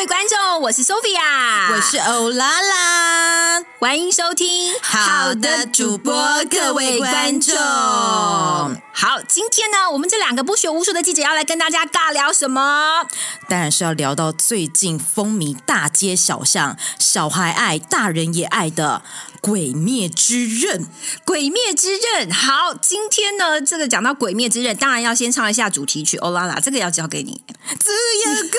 位观众，我是 Sophia，我是欧拉拉，欢迎收听。好的主播各位观众好，今天呢，我们这两个不学无术的记者要来跟大家尬聊什么？当然是要聊到最近风靡大街小巷、小孩爱、大人也爱的《鬼灭之刃》。鬼灭之刃。好，今天呢，这个讲到鬼灭之刃，当然要先唱一下主题曲。欧拉拉，这个要交给你。自由歌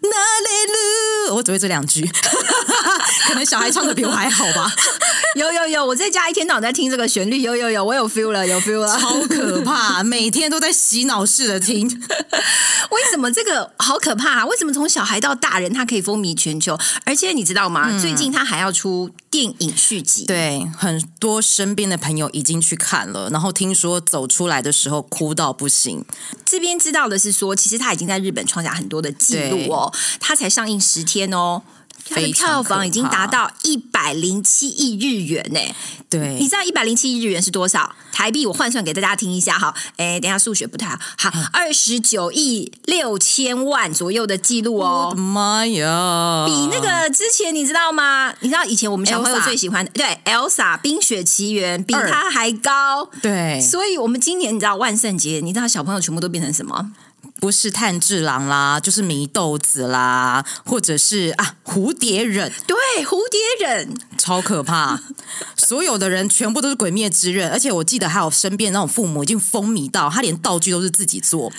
哪里路？我只会这两句，可能小孩唱的比我还好吧。有有有，我在家一天到晚在听这个旋律，有有有，我有 feel 了，有 feel 了，超可怕，每天都在洗脑式的听。为什么这个好可怕、啊？为什么从小孩到大人，他可以风靡全球？而且你知道吗？最近他还要出电影续集。对，很多身边的朋友已经去看了，然后听说走出来的时候哭到不行。这边知道的是说，其实他已经在日本创下很多的记录哦，他才上映十天哦。它的票房已经达到一百零七亿日元呢，你对知，道一百零七亿日元是多少？台币我换算给大家听一下哈，哎，等一下数学不太好，好，二十九亿六千万左右的记录我哦的。妈呀！比那个之前你知道吗？你知道以前我们小朋友最喜欢的对 Elsa 冰雪奇缘比二它还高，对，所以我们今年你知道万圣节，你知道小朋友全部都变成什么？不是炭治郎啦，就是祢豆子啦，或者是啊蝴蝶忍，对，蝴蝶忍，超可怕。所有的人全部都是鬼灭之刃，而且我记得还有身边那种父母已经风靡到，他连道具都是自己做，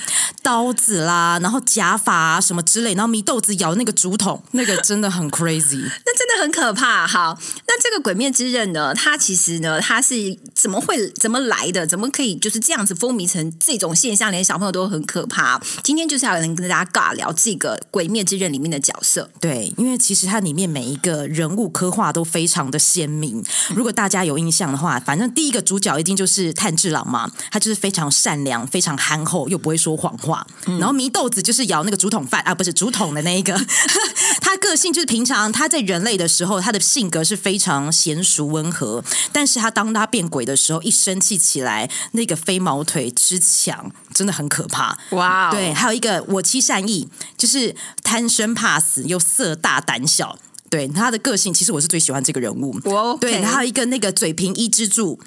刀子啦，然后假发啊什么之类，然后米豆子咬那个竹筒，那个真的很 crazy。那真的很可怕。好，那这个鬼灭之刃呢，它其实呢，它是怎么会怎么来的？怎么可以就是这样子风靡成这种现象，连小朋友都很可怕。今天就是要能跟大家尬聊这个鬼灭之刃里面的角色。对，因为其实它里面每一个人物刻画都非常的鲜明。如果大家有印象的话，反正第一个主角一定就是炭治郎嘛，他就是非常善良、非常憨厚，又不会说谎话。然后祢豆子就是咬那个竹筒饭啊，不是竹筒的那一个。他个性就是平常他在人类的时候，他的性格是非常娴熟温和，但是他当他变鬼的时候，一生气起来，那个飞毛腿之强真的很可怕。哇、哦对，，还有一个我妻善意，就是贪生怕死又色大胆小。对他的个性，其实我是最喜欢这个人物。我对，还有一个那个嘴平一之助，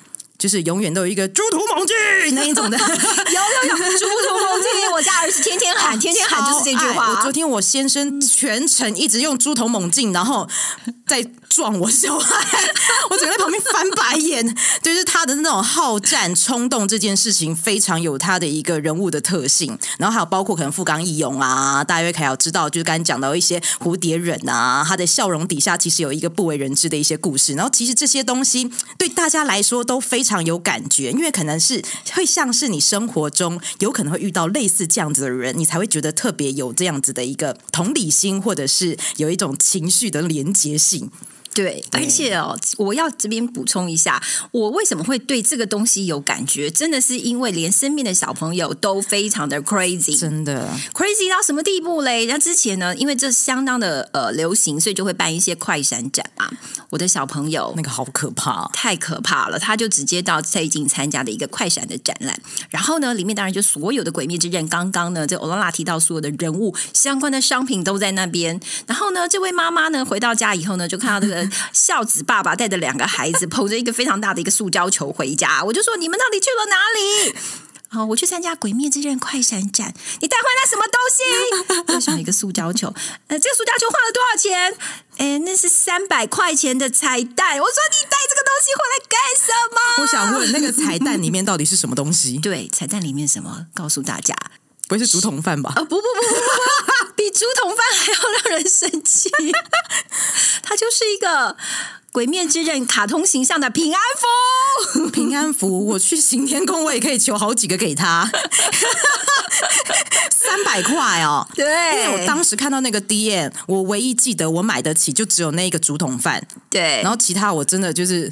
就是永远都有一个猪头猛进那一种的。有有有，猪头猛进，我家儿子天天喊，天天喊就是这句话我话昨。天我先生全程一直用猪头猛进，然后在撞我小孩，我整个在旁边翻白眼。就是他的那种好战冲动这件事情，非常有他的一个人物的特性。然后还有包括可能富冈义勇啊，大约凯要知道，就是刚才讲到一些蝴蝶忍啊，他的笑容底下其实有一个不为人知的一些故事。然后其实这些东西对大家来说都非常常有感觉，因为可能是会像是你生活中有可能会遇到类似这样子的人，你才会觉得特别有这样子的一个同理心，或者是有一种情绪的连结性。对，而且哦，我要这边补充一下，我为什么会对这个东西有感觉，真的是因为连身边的小朋友都非常的 crazy，真的，crazy 到什么地步嘞？那之前呢，因为这相当的呃流行，所以就会办一些快闪展嘛。我的小朋友那个好可怕。太可怕了，他就直接到最近参加的一个快闪的展览，然后呢，里面当然就所有的《鬼灭之刃》，刚刚呢，这欧拉拉提到所有的人物相关的商品都在那边。然后呢，这位妈妈呢回到家以后呢，就看到这个孝子爸爸带着两个孩子，捧着一个非常大的一个塑胶球回家。我就说你们到底去了哪里？好，我去参加《鬼灭之刃》快闪展，你带回来什么东西？为什么一个塑胶球？呃，这个塑胶球花了多少钱？哎，那是三百块钱的彩蛋。我说你带这个东西回来干什么？我想问，那个彩蛋里面到底是什么东西？对，彩蛋里面什么？告诉大家。不会是竹筒饭吧？啊，不不不不不不，比竹筒饭还要让人生气。它就是一个《鬼灭之刃》卡通形象的平安符。平安符，我去行天宫，我也可以求好几个给他，三百块哦。对因为我对，当时看到那个 D N，我唯一记得我买得起就只有那一个竹筒饭，对，然后其他我真的就是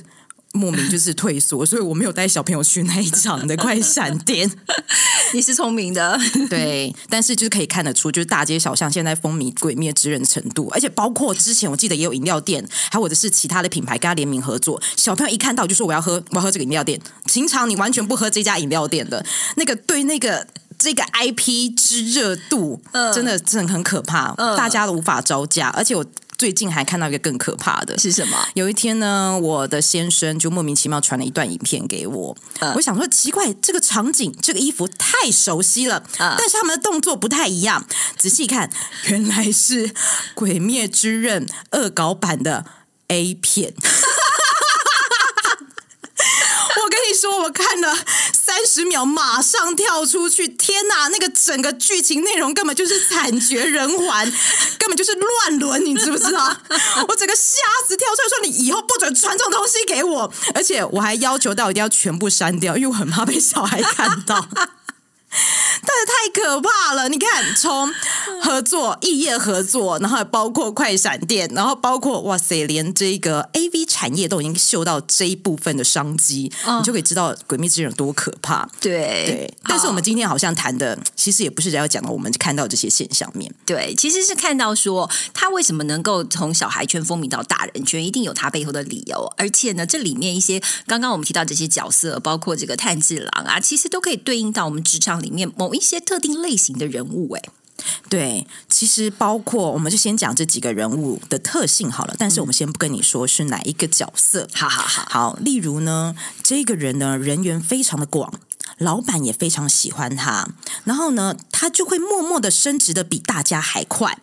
莫名就是退缩，所以我没有带小朋友去那一场的快闪店。你是聪明的。对，但是就是可以看得出，就是大街小巷现在风靡《鬼灭之刃》程度，而且包括之前我记得也有饮料店，还有或者是其他的品牌跟他联名合作，小朋友一看到就说我要喝，我要喝这个饮料店。平常你完全不喝这家饮料店的，那个对那个。这个 IP 之热度，嗯真的真的很可怕，嗯大家都无法招架。而且我最近还看到一个更可怕的，是什么？有一天呢，我的先生就莫名其妙传了一段影片给我，嗯我想说奇怪，这个场景、这个衣服太熟悉了，嗯但是他们的动作不太一样。仔细看，原来是《鬼灭之刃》恶搞版的 A 片。我跟你说，我看了三十秒，马上跳出去。天哪，那个整个剧情内容根本就是惨绝人寰，根本就是乱伦，你知不知道？我整个吓死，跳出来说你以后不准传这种东西给我，而且我还要求到一定要全部删掉，因为我很怕被小孩看到。但 是太可怕了！你看，从合作异业合作，然后还包括快闪店，然后包括哇塞，连这个 A V 产业都已经嗅到这一部分的商机，嗯你就可以知道《鬼灭之刃》有多可怕。对对，但是我们今天好像谈的，其实也不是要讲到我们看到这些现象面。对，其实是看到说他为什么能够从小孩圈风靡到大人圈，一定有他背后的理由。而且呢，这里面一些刚刚我们提到这些角色，包括这个炭治郎啊，其实都可以对应到我们职场里面某一些特定类型的人物。哎，对，其实包括我们就先讲这几个人物的特性好了，但是我们先不跟你说是哪一个角色。好好好，好，例如呢，这个人呢人缘非常的广，老板也非常喜欢他，然后呢，他就会默默的升职的比大家还快，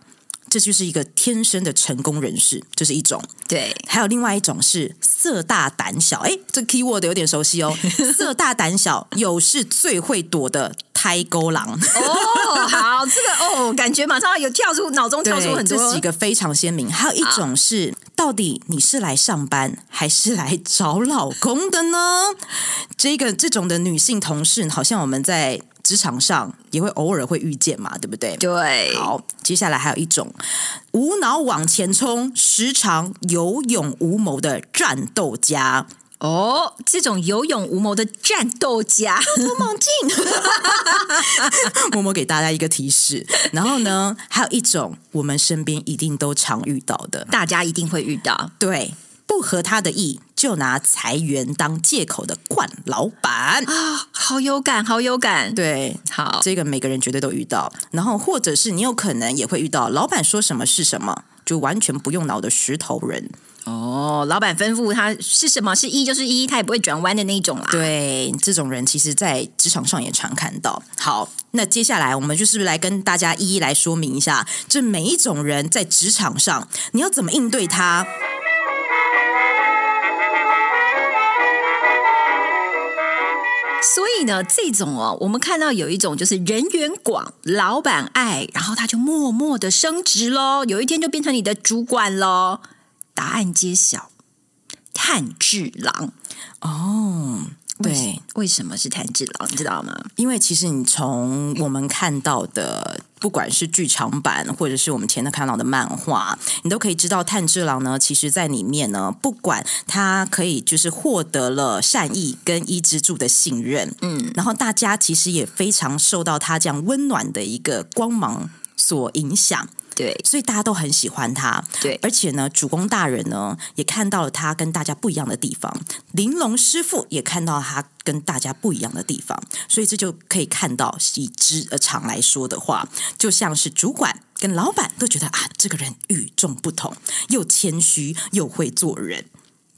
这就是一个天生的成功人士，这是一种。对，还有另外一种是色大胆小，哎，这个 keyword 有点熟悉哦。色大胆小，有事最会躲的胎沟狼。哦，好，这个哦，感觉马上有跳出脑中跳出对，很多这几个非常鲜明。还有一种是，到底你是来上班还是来找老公的呢？这个这种的女性同事，好像我们在职场上也会偶尔会遇见嘛，对不对？对，好，接下来还有一种无脑往前冲、时常有勇无谋的战斗家。哦，这种有勇无谋的战斗家，猛进，默默给大家一个提示。然后呢，还有一种我们身边一定都常遇到的，大家一定会遇到。对，不合他的意就拿裁员当借口的惯老板。啊，好有感，好有感。，对，好，这个每个人绝对都遇到。然后或者是你有可能也会遇到，老板说什么是什么，就完全不用脑的石头人。哦，老板吩咐他是什么是一就是一，他也不会转弯的那种啦。对，这种人其实在职场上也常看到。好，那接下来我们就是来跟大家一一来说明一下，这每一种人在职场上你要怎么应对他。所以呢，这种哦，我们看到有一种就是人缘广，老板爱，然后他就默默的升职喽，有一天就变成你的主管喽。答案揭晓，炭治郎。哦，对，为什么是炭治郎？你知道吗？因为其实你从我们看到的，不管是剧场版，或者是我们前头看到的漫画，你都可以知道炭治郎呢，其实在里面呢，不管他可以就是获得了善意跟伊之助的信任，嗯，然后大家其实也非常受到他这样温暖的一个光芒所影响。对所以大家都很喜欢他。对而且呢，主公大人呢也看到了他跟大家不一样的地方，玲珑师傅也看到他跟大家不一样的地方，所以这就可以看到，以职呃场来说的话，就像是主管跟老板都觉得啊，这个人与众不同，又谦虚又会做人。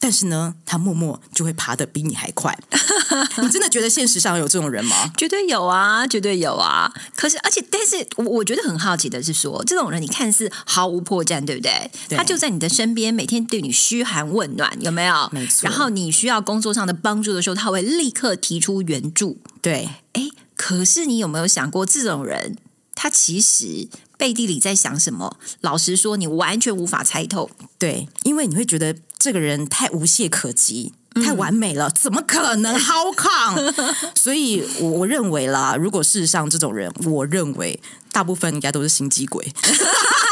但是呢，他默默就会爬得比你还快。你真的觉得现实上有这种人吗？绝对有啊，绝对有啊。可是，而且，但是我我觉得很好奇的是说，这种人你看似毫无破绽，对不对？对他就在你的身边，每天对你嘘寒问暖，有没有？没错然后你需要工作上的帮助的时候，他会立刻提出援助。对，哎，可是你有没有想过，这种人他其实背地里在想什么？老实说，你完全无法猜透。对，因为你会觉得这个人太无懈可击。太完美了，怎么可能 how come？所以我我认为啦，如果事实上这种人，我认为大部分应该都是心机鬼。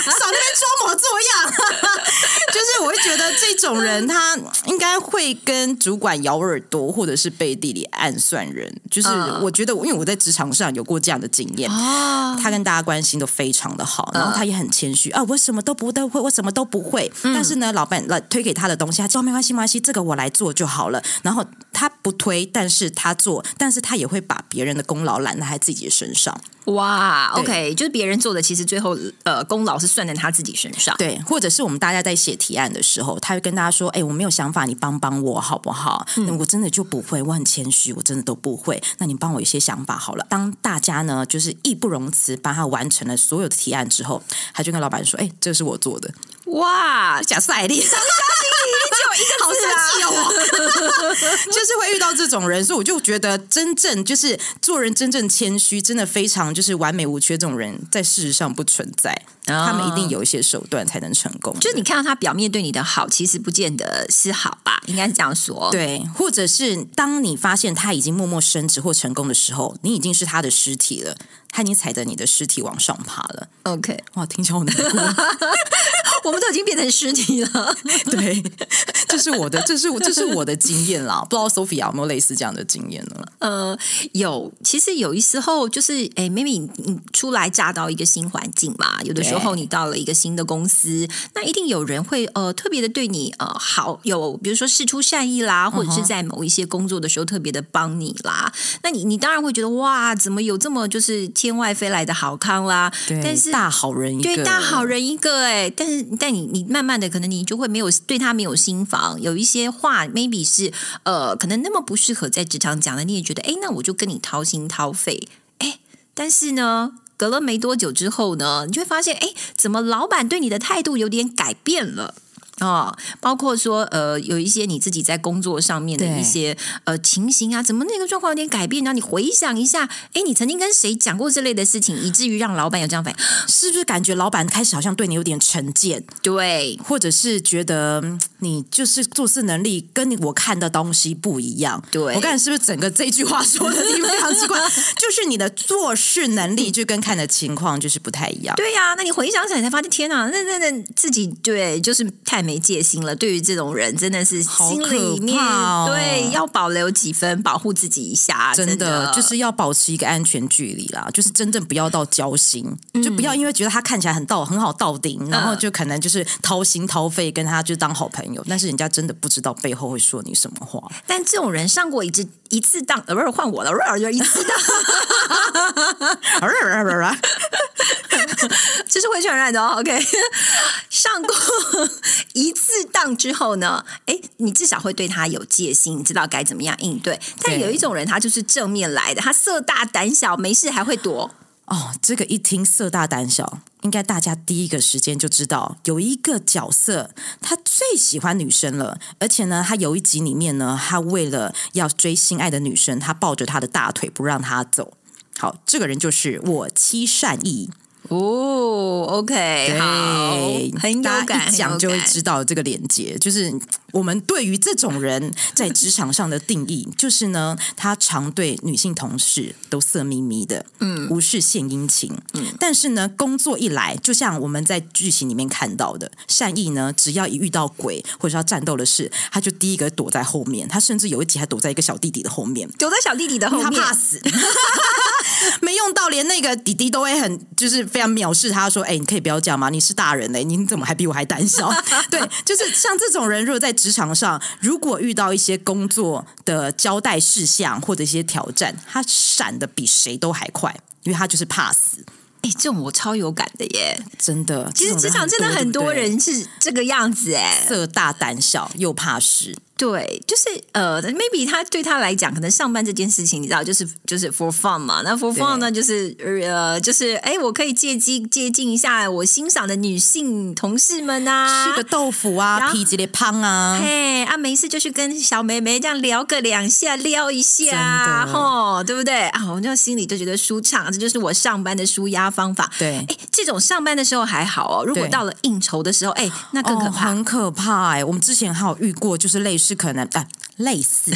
少那边装模作样。就是我会觉得这种人，他应该会跟主管咬耳朵，或者是背地里暗算人。就是嗯我觉得，因为我在职场上有过这样的经验，哦，他跟大家关系都非常的好，然后他也很谦虚啊，我什么都不都会，我什么都不会。但是呢，老板来推给他的东西，他说没关系，没关系，这个我来做就好了。然后他不推，但是他做，但是他也会把别人的功劳揽在他自己身上。哇，OK，就是别人做的，其实最后呃功劳是算在他自己身上。对，或者是我们大家在写提案的时候，他会跟大家说：“哎，我没有想法，你帮帮我好不好？嗯、我真的就不会，我很谦虚，我真的都不会。那你帮我一些想法好了。”当大家呢就是义不容辞帮他完成了所有的提案之后，他就跟老板说：“哎，这是我做的。哇”，假赛力，好生气哦！就是会遇到这种人，所以我就觉得真正就是做人真正谦虚，真的非常就是完美无缺。这种人在事实上不存在，他们一定有一些手段才能成功。就是你看到他表面对你的好，其实不见得是好吧？应该是这样说。对，或者是当你发现他已经默默升职或成功的时候，你已经是他的尸体了，他已经踩着你的尸体往上爬了。，OK，哇，听起来好难过。我们都已经变成尸体了。对，这是我的，这是这是我的经验啦。不知道 Sophia 有没有类似这样的经验呢？呃，有，其实有一时候就是，哎，maybe 你你初来乍到一个新环境嘛，有的时候你到了一个新的公司，那一定有人会呃特别的对你呃好，有比如说事出善意啦，或者是在某一些工作的时候特别的帮你啦，那你你当然会觉得哇，怎么有这么就是天外飞来的好康啦？对，但是大好人一个，对，大好人一个哎，但是但你你慢慢的可能你就会没有对他没有心房，有一些话 maybe 是呃可能那么不适合在职场讲的，你也觉得哎，那我就跟你掏心掏肺。哎，但是呢。隔了没多久之后呢，你就会发现，哎，怎么老板对你的态度有点改变了？哦，包括说呃，有一些你自己在工作上面的一些呃情形啊，怎么那个状况有点改变？然后你回想一下，哎，你曾经跟谁讲过这类的事情，以至于让老板有这样反应？是不是感觉老板开始好像对你有点成见，对，或者是觉得嗯你就是做事能力跟我看的东西不一样？对我看是不是整个这句话说的非常奇怪？就是你的做事能力就跟看的情况就是不太一样。对呀、那你回想起来才发现，天哪，那那那自己对，就是太没戒心了。对于这种人，真的是好心里面、对要保留几分，保护自己一下。真真的就是要保持一个安全距离啦，就是真正不要到交心，就不要因为觉得他看起来很到很好到顶，然后就可能就是掏心掏肺跟他就当好朋友，但是人家真的不知道背后会说你什么话。但这种人上过一次一次当，呃，不是换我了，不是一次当，这是会传染的哦。OK，上过一次当之后呢，哎，你至少会对他有戒心，你知道该怎么样应对。但有一种人，他就是正面来的，他色大胆小，没事还会躲。哦，这个一听色大胆小，应该大家第一个时间就知道有一个角色，他最喜欢女生了，而且呢，他有一集里面呢，他为了要追心爱的女生，他抱着她的大腿不让她走。好，这个人就是我妻善意。哦，OK，好，很有大家感，一讲就会知道这个连接，就是我们对于这种人 在职场上的定义，就是呢，他常对女性同事都色眯眯的，嗯，无事献殷勤，嗯，但是呢，工作一来，就像我们在剧情里面看到的，善意呢，只要一遇到鬼或者是要战斗的事，他就第一个躲在后面，他甚至有一集还躲在一个小弟弟的后面，躲在小弟弟的后面，他怕死。没用到，连那个弟弟都会很就是非常藐视他，说：“哎、你可以不要这样吗？你是大人嘞，你怎么还比我还胆小？” 对，就是像这种人，如果在职场上，如果遇到一些工作的交代事项或者一些挑战，他闪的比谁都还快，因为他就是怕死。哎，这种我超有感的耶。真的，其实职场真的很多人是这个样子哎，色大胆小又怕事。对，就是呃，maybe 他对他来讲，可能上班这件事情，你知道，就是就是 for fun 嘛。那 for fun 呢，就是呃，就是哎，我可以借机接近一下我欣赏的女性同事们啊，吃个豆腐啊，皮子的胖啊，嘿啊，没事就去跟小妹妹这样聊个两下，撩一下，吼，对不对啊？我就心里就觉得舒畅，这就是我上班的舒压方法。对哎，这种上班的时候还好哦，如果到了应酬的时候，哎，那更可哦，怕。很可怕哎、我们之前还有遇过，就是类似是可能啊。类似，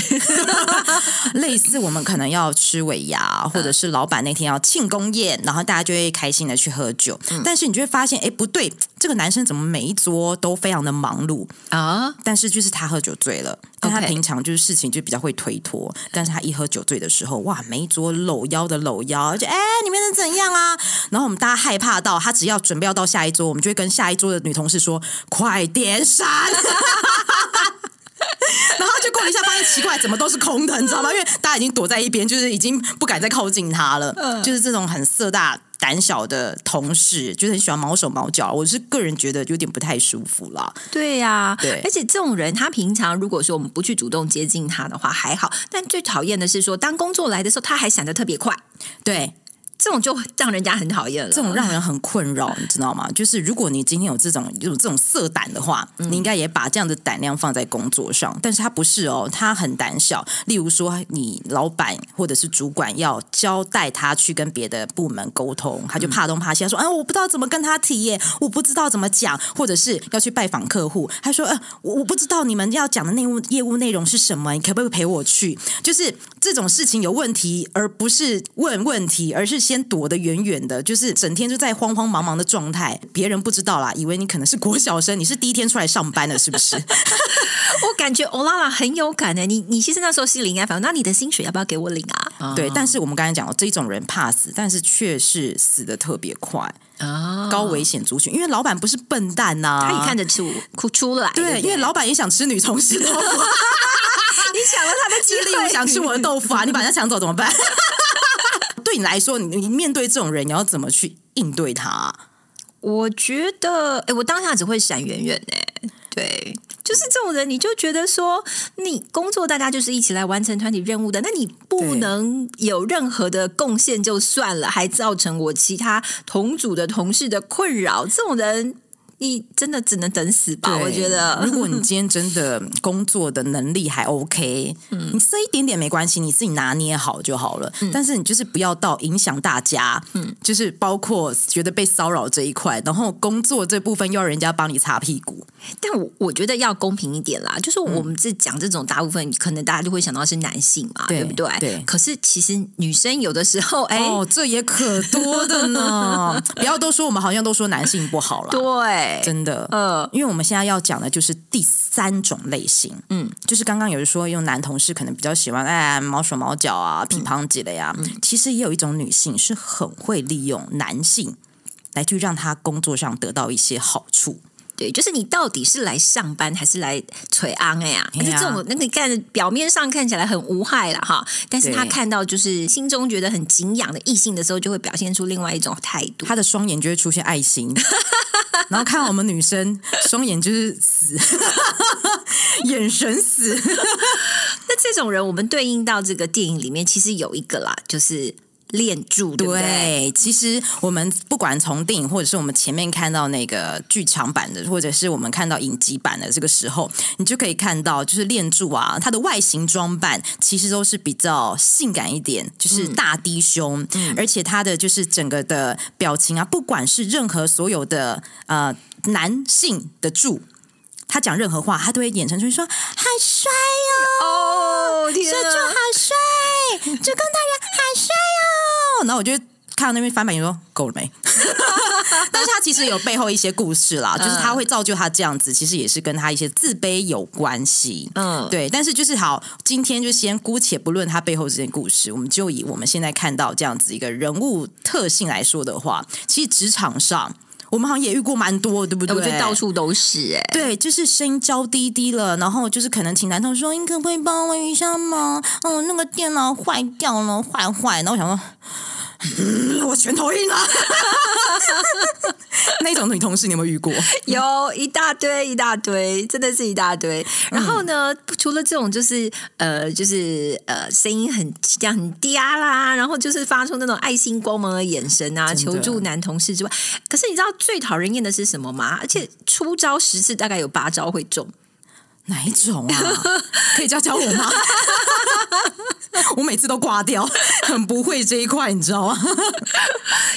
类似，我们可能要吃尾牙，或者是老板那天要庆功宴，然后大家就会开心的去喝酒。但是你就会发现，哎，不对，这个男生怎么每一桌都非常的忙碌啊？但是就是他喝酒醉了，但他平常就是事情就比较会推脱。但是他一喝酒醉的时候，哇，每一桌搂腰的搂腰，就哎，你们能怎样啊？然后我们大家害怕到，他只要准备要到下一桌，我们就会跟下一桌的女同事说：“快点闪！” 然后就过了一下，发现奇怪，怎么都是空的，你知道吗？因为大家已经躲在一边，就是已经不敢再靠近他了。就是这种很色大胆小的同事，就是很喜欢毛手毛脚。我是个人觉得有点不太舒服了。对呀，对。而且这种人，他平常如果说我们不去主动接近他的话，还好。但最讨厌的是说，当工作来的时候，他还闪得特别快。对。这种就让人家很讨厌了，这种让人很困扰，你知道吗？就是如果你今天有这种有这种色胆的话，你应该也把这样的胆量放在工作上。但是他不是哦，他很胆小。例如说，你老板或者是主管要交代他去跟别的部门沟通，他就怕东怕西，他说：“哎，我不知道怎么跟他提耶，我不知道怎么讲。”或者是要去拜访客户，他说：“呃，我我不知道你们要讲的内务业务内容是什么，你可不可以陪我去？”就是这种事情有问题，而不是问问题，而是。先躲得远远的，就是整天就在慌慌忙忙的状态，别人不知道啦，以为你可能是国小生，你是第一天出来上班的，是不是？我感觉欧拉拉很有感的，你你其实那时候心里应该反那你的薪水要不要给我领啊？对，但是我们刚才讲了，这种人怕死，但是却是死的特别快啊，高危险族群，因为老板不是笨蛋呐，他也看得出哭出来，对，因为老板也想吃女同事豆腐，你抢了他的机会，想吃我的豆腐啊，你把他抢走怎么办？对你来说，你你面对这种人，你要怎么去应对他？我觉得，哎，我当下只会闪远远哎，对，就是这种人，你就觉得说，你工作大家就是一起来完成团体任务的，那你不能有任何的贡献就算了，还造成我其他同组的同事的困扰，这种人。你真的只能等死吧？我觉得，如果你今天真的 工作的能力还 OK，嗯，你这一点点没关系，你自己拿捏好就好了。但是你就是不要到影响大家，嗯，就是包括觉得被骚扰这一块，然后工作这部分又要人家帮你擦屁股。但我我觉得要公平一点啦，就是我们这讲这种大部分，可能大家就会想到是男性嘛，对不对？对。可是其实女生有的时候，哎，这也可多的呢。不要都说我们好像都说男性不好了，对。真的，呃，因为我们现在要讲的就是第三种类型，嗯，就是刚刚有人说用男同事可能比较喜欢哎毛手毛脚啊、乒乓级的呀，其实也有一种女性是很会利用男性来去让他工作上得到一些好处。对，就是你到底是来上班还是来捶安哎呀？可是这种那个看表面上看起来很无害了哈，但是他看到就是心中觉得很敬仰的异性的时候，就会表现出另外一种态度。他的双眼就会出现爱心，然后看到我们女生双眼就是死，眼神死。那这种人，我们对应到这个电影里面，其实有一个啦，就是。练住对，其实我们不管从电影，或者是我们前面看到那个剧场版的，或者是我们看到影集版的这个时候，你就可以看到，就是练住啊，它的外形装扮其实都是比较性感一点，就是大低胸，而且他的就是整个的表情啊，不管是任何所有的呃男性的柱，他讲任何话，他都会演成就是说好帅哦，天这柱好帅，主公大人好帅！哦。然后我就看到那边翻版，就说够了没？但是他其实有背后一些故事啦，就是他会造就他这样子，其实也是跟他一些自卑有关系。嗯，对。但是就是好，今天就先姑且不论他背后这件故事，我们就以我们现在看到这样子一个人物特性来说的话，其实职场上我们好像也遇过蛮多，对不对？我觉得到处都是哎，对，就是声音娇滴滴了，然后就是可能请男同事说：“你可不可以帮我一下吗？哦，那个电脑坏掉了，坏坏。”然后我想说。我全头硬了，那种女同事你有没有遇过？有一大堆一大堆，真的是一大堆。然后呢，除了这种就是呃就是呃声音很这样很嗲啦，然后就是发出那种爱心光芒的眼神啊，求助男同事之外，可是你知道最讨人厌的是什么吗？而且出招十次大概有八招会中。哪一种啊？可以教教我吗？我每次都挂掉，很不会这一块，你知道吗？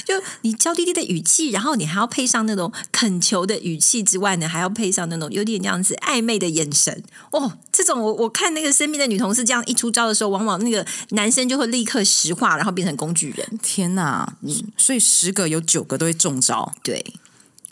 就你娇滴滴的语气，然后你还要配上那种恳求的语气之外呢，还要配上那种有点这样子暧昧的眼神。哦，这种我我看那个身边的女同事这样一出招的时候，往往那个男生就会立刻石化，然后变成工具人。天哪！所以十个有九个都会中招。对。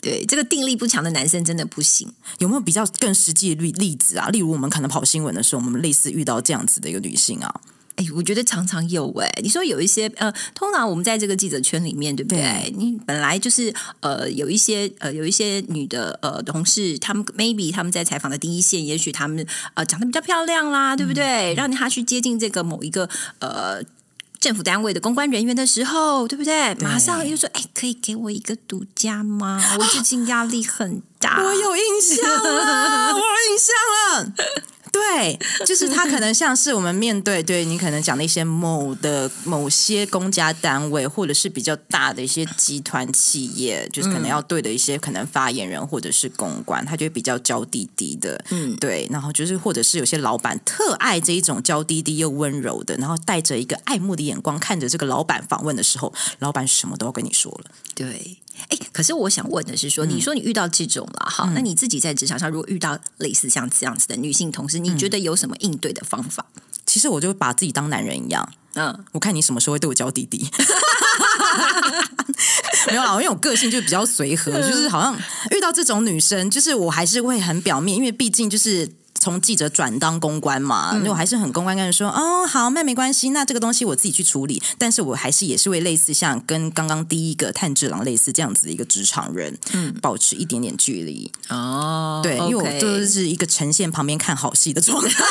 对这个定力不强的男生真的不行。有没有比较更实际的例例子啊？例如我们可能跑新闻的时候，我们类似遇到这样子的一个女性啊。哎，我觉得常常有哎。你说有一些呃，通常我们在这个记者圈里面，对不对？你本来就是呃，有一些呃，有一些女的呃同事，他们 maybe 他们在采访的第一线，也许他们呃长得比较漂亮啦，对不对？让他去接近这个某一个呃。政府单位的公关人员的时候，对不对？马上又说：“哎，可以给我一个独家吗？我最近压力很大。”我有印象了，我有印象了。对，就是他可能像是我们面对对你可能讲的一些某的某些公家单位，或者是比较大的一些集团企业，就是可能要对的一些可能发言人或者是公关，他就比较娇滴滴的，嗯，对，然后就是或者是有些老板特爱这一种娇滴滴又温柔的，然后带着一个爱慕的眼光看着这个老板访问的时候，老板什么都要跟你说了，对。哎，可是我想问的是，说你说你遇到这种了哈，那你自己在职场上如果遇到类似像这样子的女性同事，你觉得有什么应对的方法？其实我就把自己当男人一样，嗯，我看你什么时候会对我教弟弟。没有啦，因为我个性就比较随和，就是好像遇到这种女生，就是我还是会很表面，因为毕竟就是。从记者转当公关嘛，那我还是很公关，跟人说哦，好，那没关系，那这个东西我自己去处理。但是我还是也是会类似像跟刚刚第一个炭治郎类似这样子的一个职场人，嗯，保持一点点距离哦。对，因为我就是一个呈现旁边看好戏的状态。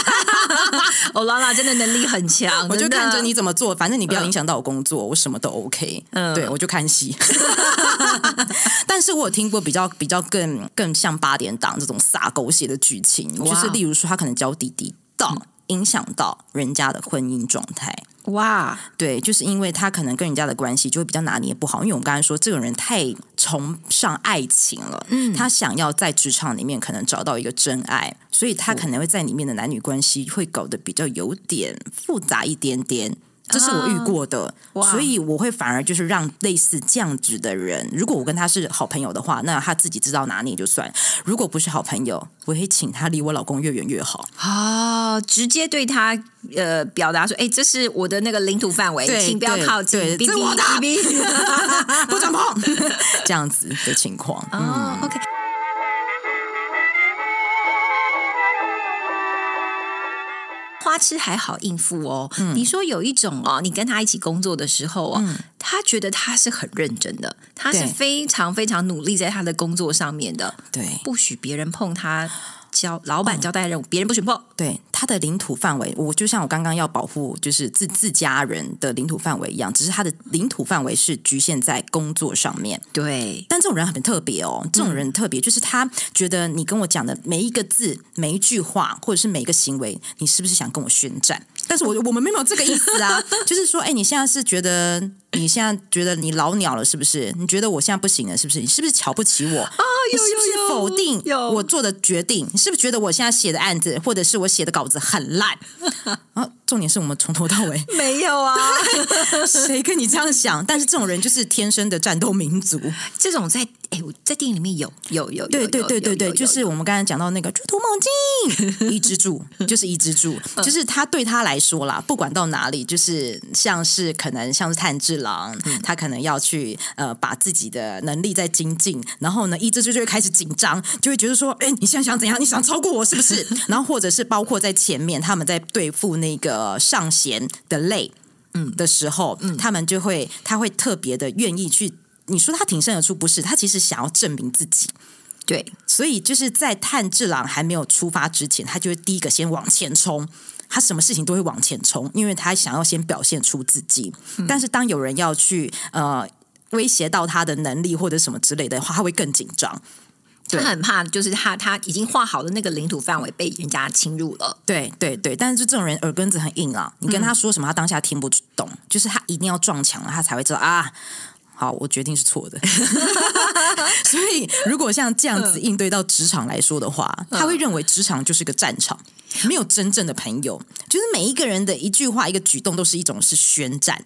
欧 拉拉真的能力很强，我就看着你怎么做，反正你不要影响到我工作，我什么都 OK。嗯，对我就看戏。但是我有听过比较比较更更像八点档这种撒狗血的剧情，就是。例如说，他可能娇滴滴到影响到人家的婚姻状态。哇，对，就是因为他可能跟人家的关系就会比较拿捏不好。因为我们刚才说，这个人太崇尚爱情了，嗯，他想要在职场里面可能找到一个真爱，所以他可能会在里面的男女关系会搞得比较有点复杂一点点。这是我遇过的，所以我会反而就是让类似这样子的人，如果我跟他是好朋友的话，那他自己知道拿捏就算；如果不是好朋友，我会请他离我老公越远越好。啊，直接对他呃表达说：“哎，这是我的那个领土范围，请不要靠近，这是我的，不准碰。”这样子的情况。哦，OK。花痴还好应付哦。你说有一种哦，你跟他一起工作的时候哦，他觉得他是很认真的，他是非常非常努力在他的工作上面的，对，不许别人碰他。交老板交代任务，别人不许碰。对他的领土范围，我就像我刚刚要保护，就是自自家人的领土范围一样，只是他的领土范围是局限在工作上面。对，但这种人很特别哦，这种人特别，就是他觉得你跟我讲的每一个字、每一句话，或者是每一个行为，你是不是想跟我宣战？但是我我们没有这个意思啊，就是说，哎，你现在是觉得。你现在觉得你老鸟了是不是？你觉得我现在不行了是不是？你是不是瞧不起我啊？有有有否定我做的决定？你是不是觉得我现在写的案子或者是我写的稿子很烂 啊？重点是我们从头到尾 没有啊，谁跟你这样想？但是这种人就是天生的战斗民族。这种在哎，我在电影里面有有有，对对对对对，就是我们刚才讲到那个猪头猛进一只柱，就是一只柱，就是他对他来说啦，不管到哪里，就是像是可能像是炭治郎，他可能要去呃把自己的能力在精进，然后呢一支柱就会开始紧张，就会觉得说，哎，你现在想怎样？你想超过我是不是？然后或者是包括在前面他们在对付那个。呃，上弦的累，嗯的时候，嗯，他们就会，他会特别的愿意去。你说他挺身而出，不是？他其实想要证明自己，对。所以就是在炭治郎还没有出发之前，他就会第一个先往前冲。他什么事情都会往前冲，因为他想要先表现出自己。但是当有人要去呃威胁到他的能力或者什么之类的话，他会更紧张。他很怕，就是他他已经画好的那个领土范围被人家侵入了。对对对，但是这种人耳根子很硬啊，你跟他说什么，他当下听不懂，就是他一定要撞墙了，他才会知道啊。好，我决定是错的。所以，如果像这样子应对到职场来说的话，他会认为职场就是个战场，没有真正的朋友，就是每一个人的一句话、一个举动都是一种是宣战。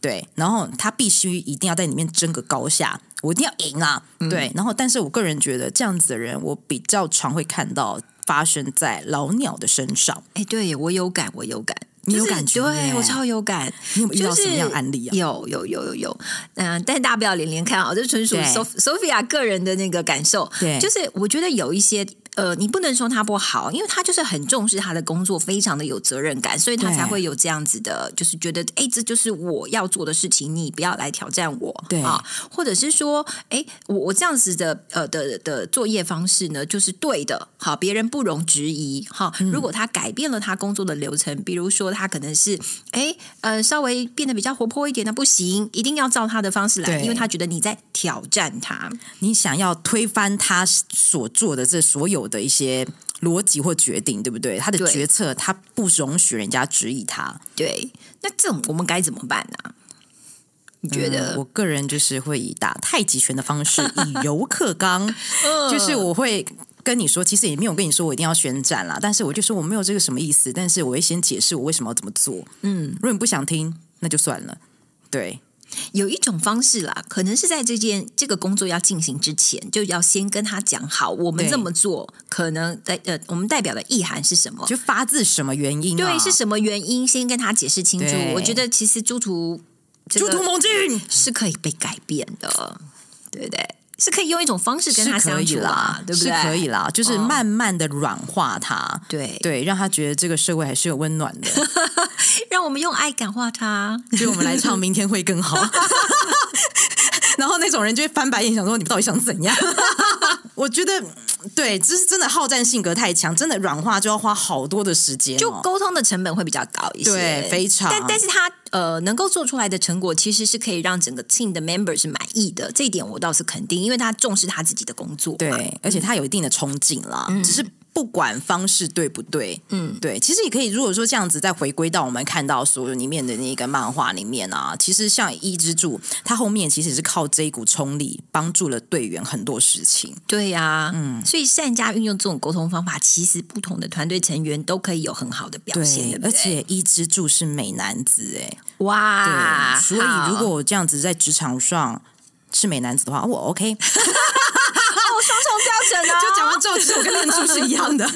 对，然后他必须一定要在里面争个高下，我一定要赢啊，对，然后但是我个人觉得这样子的人，我比较常会看到发生在老鸟的身上，哎，对我有感，我有感。你有就是感觉耶对我超有感。你有没有遇到就是什么样案例啊？有有有有有，嗯、但是大家不要连连看啊，这纯属 Sophia 个人的那个感受。对就是我觉得有一些。呃，你不能说他不好，因为他就是很重视他的工作，非常的有责任感，所以他才会有这样子的，就是觉得，哎，这就是我要做的事情，你不要来挑战我，对啊，或者是说，哎，我我这样子的呃的的作业方式呢，就是对的，好，别人不容置疑，哈。嗯如果他改变了他工作的流程，比如说他可能是，哎，呃，稍微变得比较活泼一点的，不行，一定要照他的方式来，因为他觉得你在挑战他。你想要推翻他所做的这所有的一些逻辑或决定，对不对？他的决策他不容许人家质疑他。对，那这种我们该怎么办呢、你觉得？嗯我个人就是会以打太极拳的方式以柔克刚，嗯就是我会。跟你说，其实也没有跟你说我一定要宣战啦，但是我就说我没有这个什么意思，但是我会先解释我为什么要这么做。嗯，如果你不想听，那就算了。对，有一种方式啦，可能是在这件这个工作要进行之前，就要先跟他讲好，我们这么做可能代呃，我们代表的意涵是什么？就发自什么原因、啊？对，是什么原因？先跟他解释清楚。我觉得其实猪图这个猪图猛进，是可以被改变的，对不对？是可以用一种方式跟他相处啦，对不对？是可以啦，就是哦慢慢的软化他，对，对，让他觉得这个社会还是有温暖的。让我们用爱感化他。就我们来唱《明天会更好》，然后那种人就会翻白眼，想说你们到底想怎样？我觉得对，这是真的好战性格太强，真的软化就要花好多的时间、哦，就沟通的成本会比较高一些，对非常但但是他呃能够做出来的成果，其实是可以让整个 team 的 member 是满意的，这一点我倒是肯定，因为他重视他自己的工作嘛。对，而且他有一定的冲劲啦，只是。不管方式对不对，嗯，对，其实也可以。如果说这样子再回归到我们看到所有里面的那个漫画里面啊，其实像一之助，他后面其实是靠这一股冲力帮助了队员很多事情。对呀、嗯，所以善加运用这种沟通方法，其实不同的团队成员都可以有很好的表现，对对而且一之助是美男子，哎，哇，对，所以如果我这样子在职场上是美男子的话，我 OK。哦双重标准啊，就讲完之后，其实我跟练柱是一样的。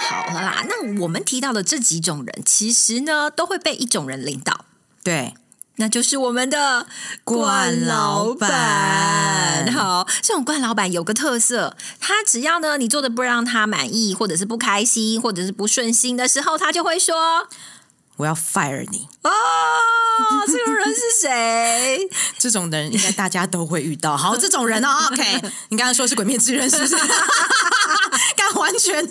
好了啦，那我们提到的这几种人，其实呢都会被一种人领导，对，那就是我们的冠老板。好，这种冠老板有个特色，他只要呢你做的不让他满意，或者是不开心，或者是不顺心的时候，他就会说我要 fire 你。：“啊，这种人是谁？这种人应该大家都会遇到。好，这种人哦，OK。你刚刚说是鬼灭之刃，是不是？刚完全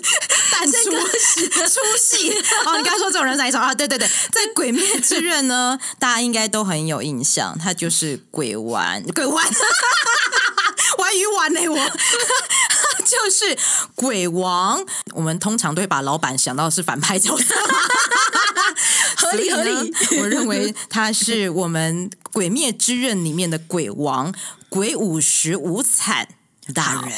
淡出出戏。哦，你刚刚说这种人是哪一种啊？对对对，在《鬼灭之刃》呢，大家应该都很有印象，他就是鬼丸，鬼丸，玩鱼丸呢、我就是鬼王。我们通常都会把老板想到是反派角色。合理合理。所以呢我认为他是我们《鬼灭之刃》里面的鬼王，鬼舞十五惨大人。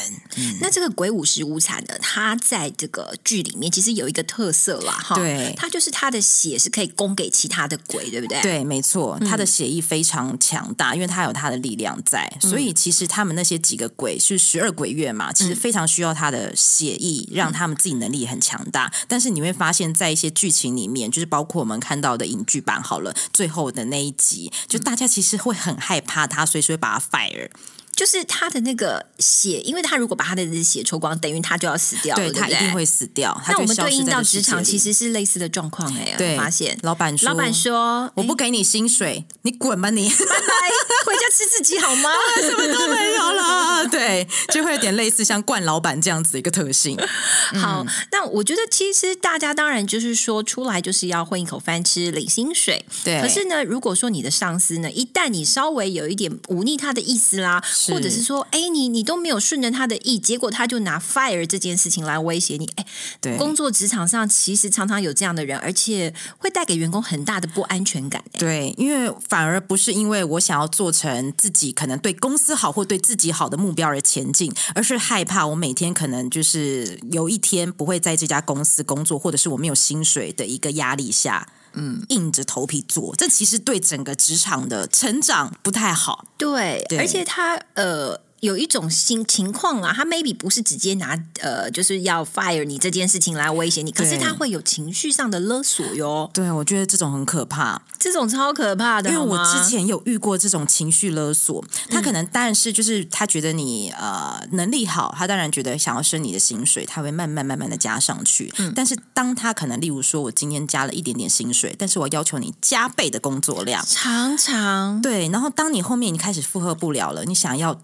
那这个鬼舞石无惨的，他在这个剧里面其实有一个特色啦，哈，对他就是他的血是可以供给其他的鬼，对不对？对，没错，他的血意非常强大，因为他有他的力量在，所以其实他们那些几个鬼是十二鬼月嘛，其实非常需要他的血意，让他们自己能力很强大。但是你会发现在一些剧情里面，就是包括我们看到的影剧版好了，最后的那一集，就大家其实会很害怕他，所以说会把他 fire。就是他的那个血，因为他如果把他的血抽光，等于他就要死掉了，对他一定会死掉。那我们对应到职场，其实是类似的状况哎，对我发现老板说，老板说我不给你薪水，你滚吧你。拜拜，回家吃自己好吗？什么都没有了，对，就会有点类似像冠老板这样子的一个特性。好，那我觉得其实大家当然就是说出来就是要混一口饭吃，领薪水。对可是呢，如果说你的上司呢，一旦你稍微有一点忤逆他的意思啦，或者是说，哎，你你都没有顺着他的意，结果他就拿 fire 这件事情来威胁你。哎，对，工作职场上其实常常有这样的人，而且会带给员工很大的不安全感。对，因为反而不是因为我想要做成自己可能对公司好或对自己好的目标而前进，而是害怕我每天可能就是有一天不会在这家公司工作，或者是我没有薪水的一个压力下。嗯，硬着头皮做，这其实对整个职场的成长不太好。对，而且他呃。有一种新情况啊，他 maybe 不是直接拿呃，就是要 fire 你这件事情来威胁你，可是他会有情绪上的勒索哟。对，我觉得这种很可怕，这种超可怕的。因为我之前有遇过这种情绪勒索，他可能但是就是他觉得你呃能力好，他当然觉得想要升你的薪水，他会慢慢慢慢的加上去。嗯，但是当他可能例如说我今天加了一点点薪水，但是我要求你加倍的工作量，常常对，然后当你后面你开始负荷不了了，你想要。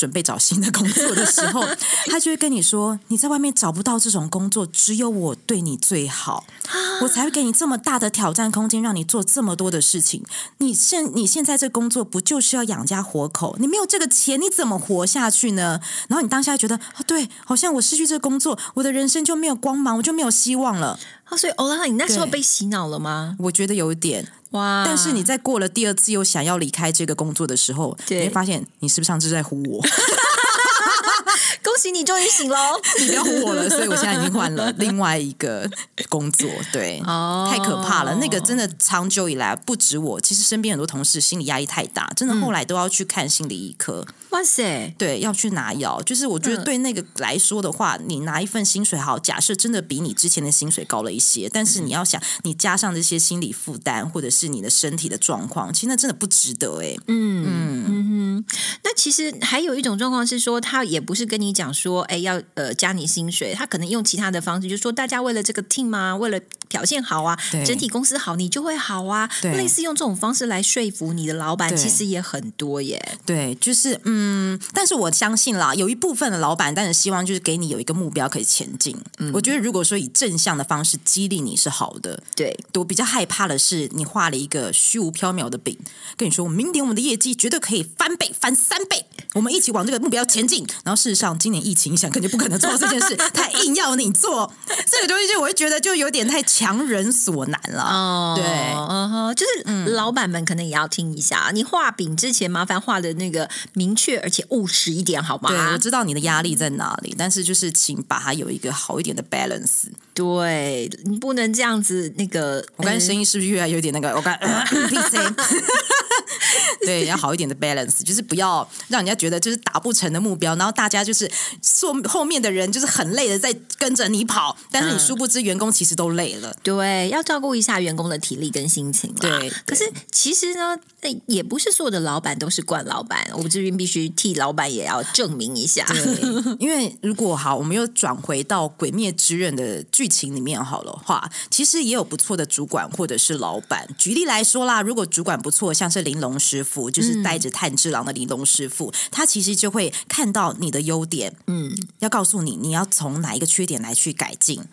准备找新的工作的时候，他就会跟你说：“你在外面找不到这种工作，只有我对你最好，我才会给你这么大的挑战空间，让你做这么多的事情。你现你现在这工作不就是要养家活口？你没有这个钱，你怎么活下去呢？然后你当下觉得，哦，对，好像我失去这个工作，我的人生就没有光芒，我就没有希望了。哦，所以欧拉，你那时候被洗脑了吗？我觉得有一点。”哇！但是你在过了第二次又想要离开这个工作的时候，你会发现你是不是上次在唬我？恭喜你终于醒喽！你不要唬我了，所以我现在已经换了另外一个工作。对，哦，太可怕了。那个真的长久以来不止我，其实身边很多同事心理压力太大，真的后来都要去看心理医科。哇塞！对，要去拿药。就是我觉得对那个来说的话，你拿一份薪水好，假设真的比你之前的薪水高了一些，但是你要想，你加上这些心理负担，或者是你的身体的状况，其实那真的不值得哎。嗯嗯嗯。那其实还有一种状况是说，他也不是跟你讲说，哎，要呃加你薪水，他可能用其他的方式，就是说大家为了这个 team 啊，为了表现好啊，整体公司好，你就会好啊。类似用这种方式来说服你的老板，其实也很多耶。对，就是嗯。嗯，但是我相信啦，有一部分的老板，但是希望就是给你有一个目标可以前进。嗯，我觉得如果说以正向的方式激励你是好的。对，我比较害怕的是你画了一个虚无缥缈的饼，跟你说明年我们的业绩绝对可以翻倍、翻三倍，我们一起往这个目标前进。然后事实上今年疫情影响，肯定不可能做到这件事，他硬要你做这个东西，就我会觉得就有点太强人所难了。哦，对，就是老板们可能也要听一下，你画饼之前麻烦画的那个明确。而且务实一点，好吗？对，我知道你的压力在哪里，但是就是请把它有一个好一点的 balance。对你不能这样子，那个我刚才声音是不是越来有点那个？我刚 PC。对，要好一点的 balance，就是不要让人家觉得就是达不成的目标，然后大家就是说后面的人就是很累的在跟着你跑，但是你殊不知员工其实都累了。对，要照顾一下员工的体力跟心情。对，可是其实呢，也不是所有的老板都是惯老板，我们这边必须替老板也要证明一下。对，因为如果好，我们又转回到《鬼灭之刃》的剧情里面好了话，其实也有不错的主管或者是老板。举例来说啦，如果主管不错，像是玲珑师傅。就是带着炭治郎的玲珑师傅，他其实就会看到你的优点，嗯，要告诉你你要从哪一个缺点来去改进。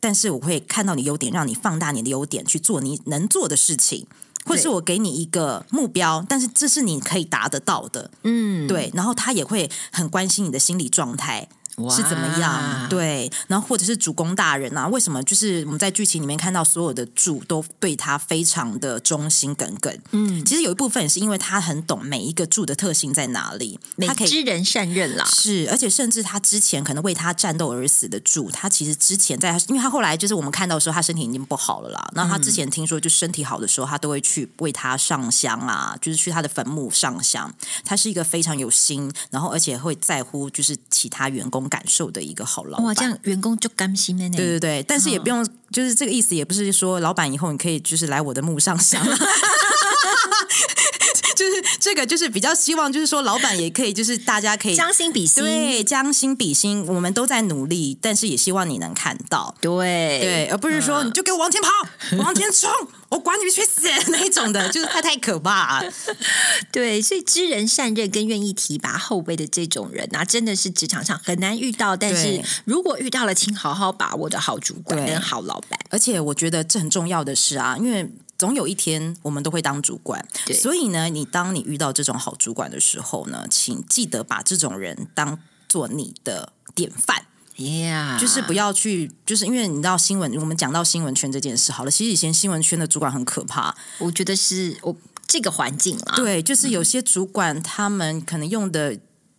但是我会看到你优点，让你放大你的优点去做你能做的事情，或是我给你一个目标，但是这是你可以达得到的，嗯，对。然后他也会很关心你的心理状态。是怎么样？对，然后或者是主公大人啊？为什么就是我们在剧情里面看到所有的主都对他非常的忠心耿耿？嗯，其实有一部分也是因为他很懂每一个柱的特性在哪里，他可以知人善任啦。是，而且甚至他之前可能为他战斗而死的柱，他其实之前在他，因为他后来就是我们看到的时候，他身体已经不好了啦。然后他之前听说，就身体好的时候，他都会去为他上香啊，就是去他的坟墓上香。他是一个非常有心，然后而且会在乎就是其他员工。感受的一个好老板，哇，这样员工就甘心呢。对对对，但是也不用，就是这个意思，也不是说老板以后你可以就是来我的墓上香。就是这个，就是比较希望，就是说老板也可以，就是大家可以将心比心，对，将心比心，我们都在努力，但是也希望你能看到，对对，而不是说你就给我往前跑，往前冲，我管你去死那种的，就是太太可怕。对，所以知人善任跟愿意提拔后辈的这种人啊，真的是职场上很难遇到，但是如果遇到了，请好好把握的好主管跟好老板。而且我觉得这很重要的是啊，因为。总有一天我们都会当主管，所以呢，你当你遇到这种好主管的时候呢，请记得把这种人当做你的典范。，Yeah，就是不要去，就是因为你知道新闻，我们讲到新闻圈这件事好了，其实以前新闻圈的主管很可怕，我觉得是我这个环境啊，对，就是有些主管他们可能用的。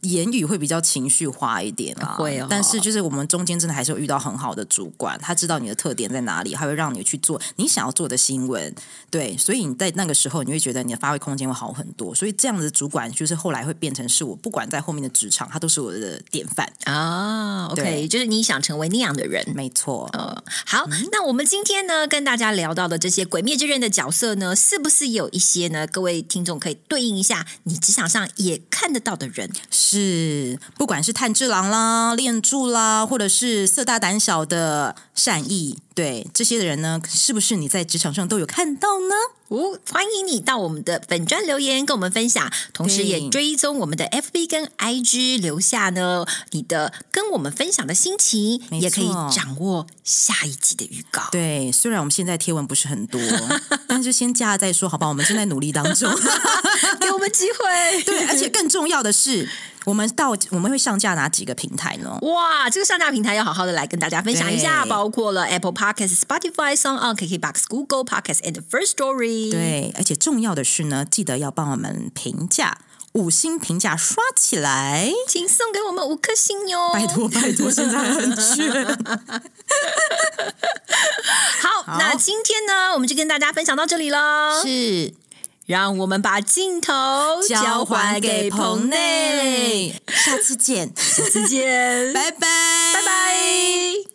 言语会比较情绪化一点啊，会哦但是就是我们中间真的还是有遇到很好的主管，他知道你的特点在哪里，他会让你去做你想要做的新闻，对，所以你在那个时候你会觉得你的发挥空间会好很多，所以这样的主管就是后来会变成是我不管在后面的职场，他都是我的典范，啊，OK，就是你想成为那样的人。没错，呃，好，那我们今天呢，跟大家聊到的这些《鬼灭之刃》的角色呢，是不是有一些呢？各位听众可以对应一下你职场上也看得到的人？是，是不管是炭治郎啦、炼柱啦，或者是色大胆小的善意，对这些人呢，是不是你在职场上都有看到呢？哦，欢迎你到我们的粉专留言跟我们分享，同时也追踪我们的 FB 跟 IG，留下呢你的跟我们分享的心情，也可以掌握下一集的预告。对，虽然我们现在贴文不是很多，但是先加了再说，好吧？我们正在努力当中。给我们机会。对，而且更重要的是，我们到我们会上架哪几个平台呢？哇，这个上架平台要好好的来跟大家分享一下，包括了 Apple Podcast、Spotify、Song On、KKBox、Google Podcast and First Story。，对，而且重要的是呢，记得要帮我们评价五星评价刷起来，请送给我们五颗星哟！拜托拜托，现在很缺。好，那今天呢，我们就跟大家分享到这里了。是。让我们把镜头交还给棚内，下次见，下次见，拜 拜拜拜。